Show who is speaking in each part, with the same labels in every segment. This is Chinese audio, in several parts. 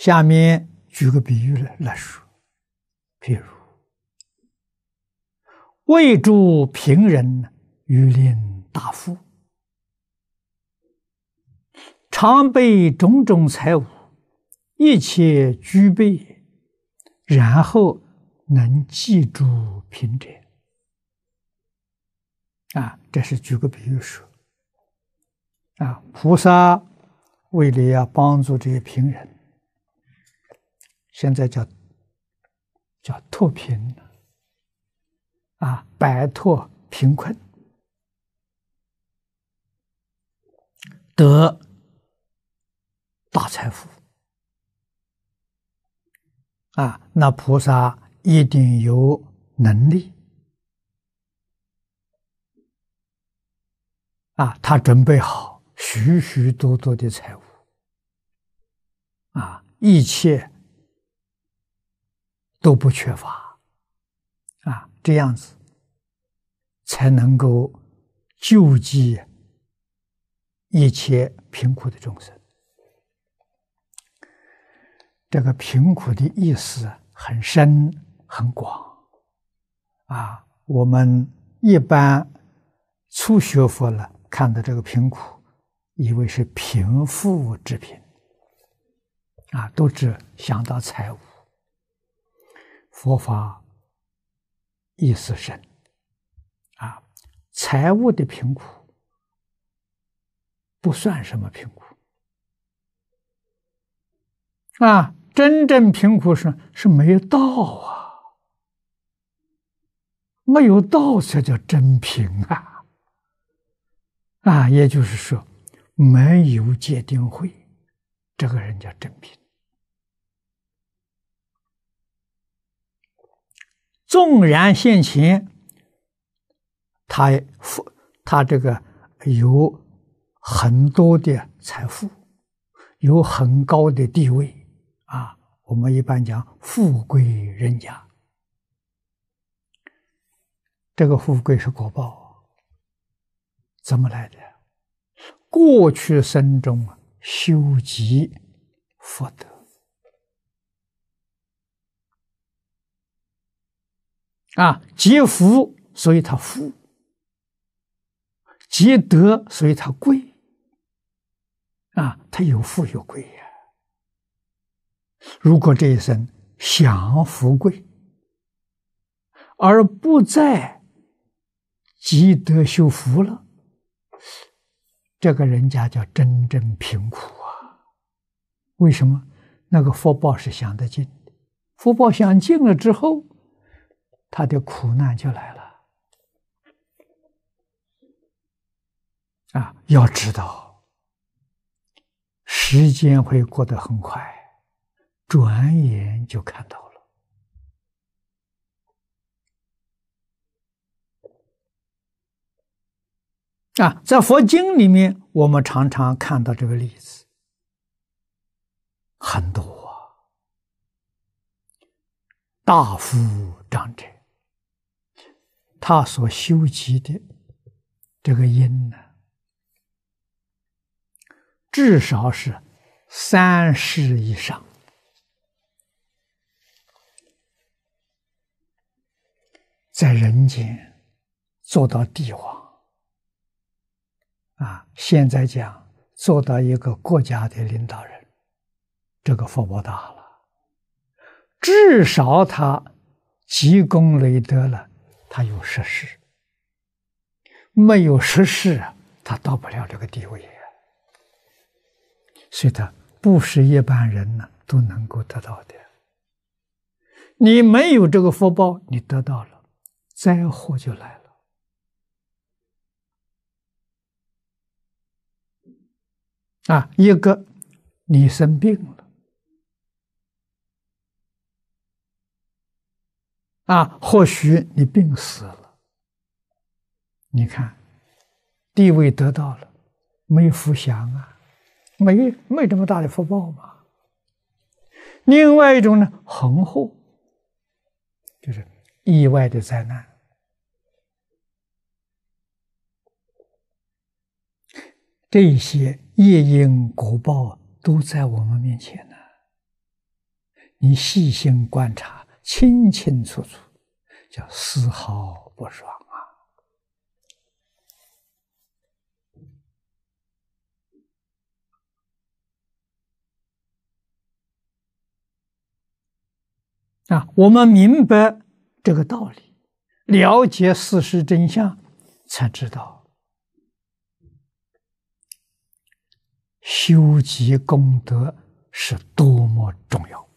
Speaker 1: 下面举个比喻来来说，譬如为助贫人，欲令大富，常备种种财物，一切具备，然后能记住贫者。啊，这是举个比喻说。啊，菩萨为了要帮助这些贫人。现在叫叫脱贫啊，摆脱贫困，得大财富啊！那菩萨一定有能力啊，他准备好许许多多的财物啊，一切。都不缺乏，啊，这样子才能够救济一切贫苦的众生。这个贫苦的意思很深很广，啊，我们一般初学佛了，看到这个贫苦，以为是贫富之贫，啊，都只想到财物。佛法意思深啊，财务的贫苦不算什么贫苦。啊，真正贫苦是是没有道啊，没有道才叫真贫啊。啊，也就是说没有戒定慧，这个人叫真贫。纵然现前，他富，他这个有很多的财富，有很高的地位啊。我们一般讲富贵人家，这个富贵是果报，怎么来的？过去生中修积福德。啊，积福，所以他富；积德，所以他贵。啊，他有富有贵呀。如果这一生享富贵，而不再积德修福了，这个人家叫真正贫苦啊。为什么？那个福报是享得尽的，福报享尽了之后。他的苦难就来了啊！要知道，时间会过得很快，转眼就看到了啊！在佛经里面，我们常常看到这个例子很多啊，大夫长者。他所修集的这个因呢，至少是三世以上，在人间做到帝王啊，现在讲做到一个国家的领导人，这个福报大了，至少他积功累德了。他有实事，没有实事，他到不了这个地位。所以，他不是一般人呢都能够得到的。你没有这个福报，你得到了，灾祸就来了。啊，一个你生病了，啊，或许你病死了，你看，地位得到了，没福享啊，没没这么大的福报嘛。另外一种呢，横祸，就是意外的灾难，这些业因果报都在我们面前呢。你细心观察，清清楚楚，叫丝毫不爽啊！啊，我们明白这个道理，了解事实真相，才知道修集功德是多么重要。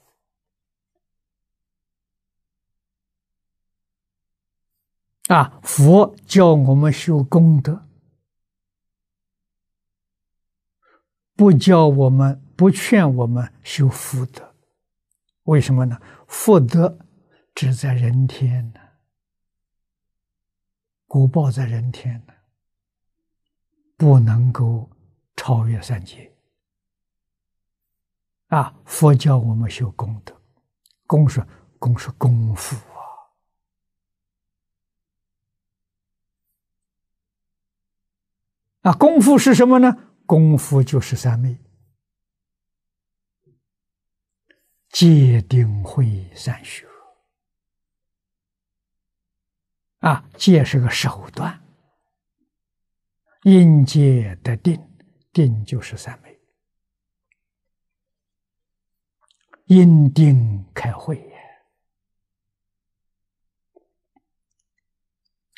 Speaker 1: 啊！佛教我们修功德，不教我们，不劝我们修福德。为什么呢？福德只在人天呢，果报在人天呢，不能够超越三界。啊！佛教我们修功德，功是功是功夫。啊，功夫是什么呢？功夫就是三昧，戒定慧三学。啊，戒是个手段，因戒得定，定就是三昧，因定开慧也。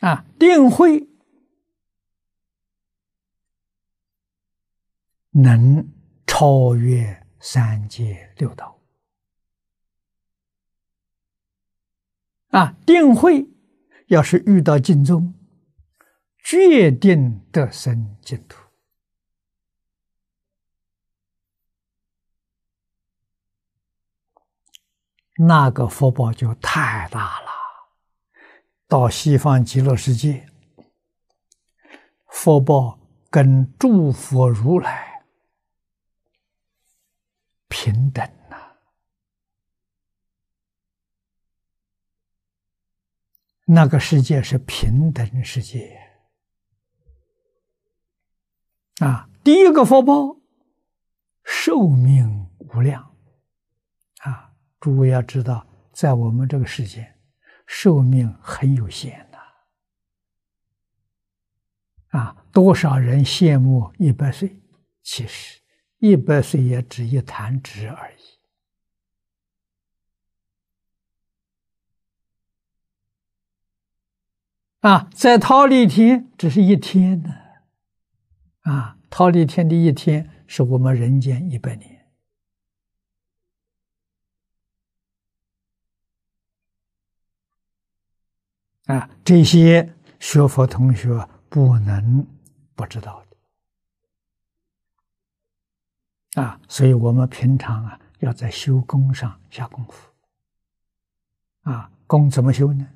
Speaker 1: 啊，定慧。能超越三界六道啊！定慧要是遇到净宗，决定得生净土。那个福报就太大了。到西方极乐世界，福报跟诸佛如来。平等呐！那个世界是平等世界啊！第一个福报，寿命无量啊！诸位要知道，在我们这个世界，寿命很有限呐啊！多少人羡慕一百岁，其实。一百岁也只一弹指而已，啊，在桃李天只是一天呢，啊，桃李天的一天是我们人间一百年，啊，这些学佛同学不能不知道的。啊，所以我们平常啊，要在修功上下功夫。啊，功怎么修呢？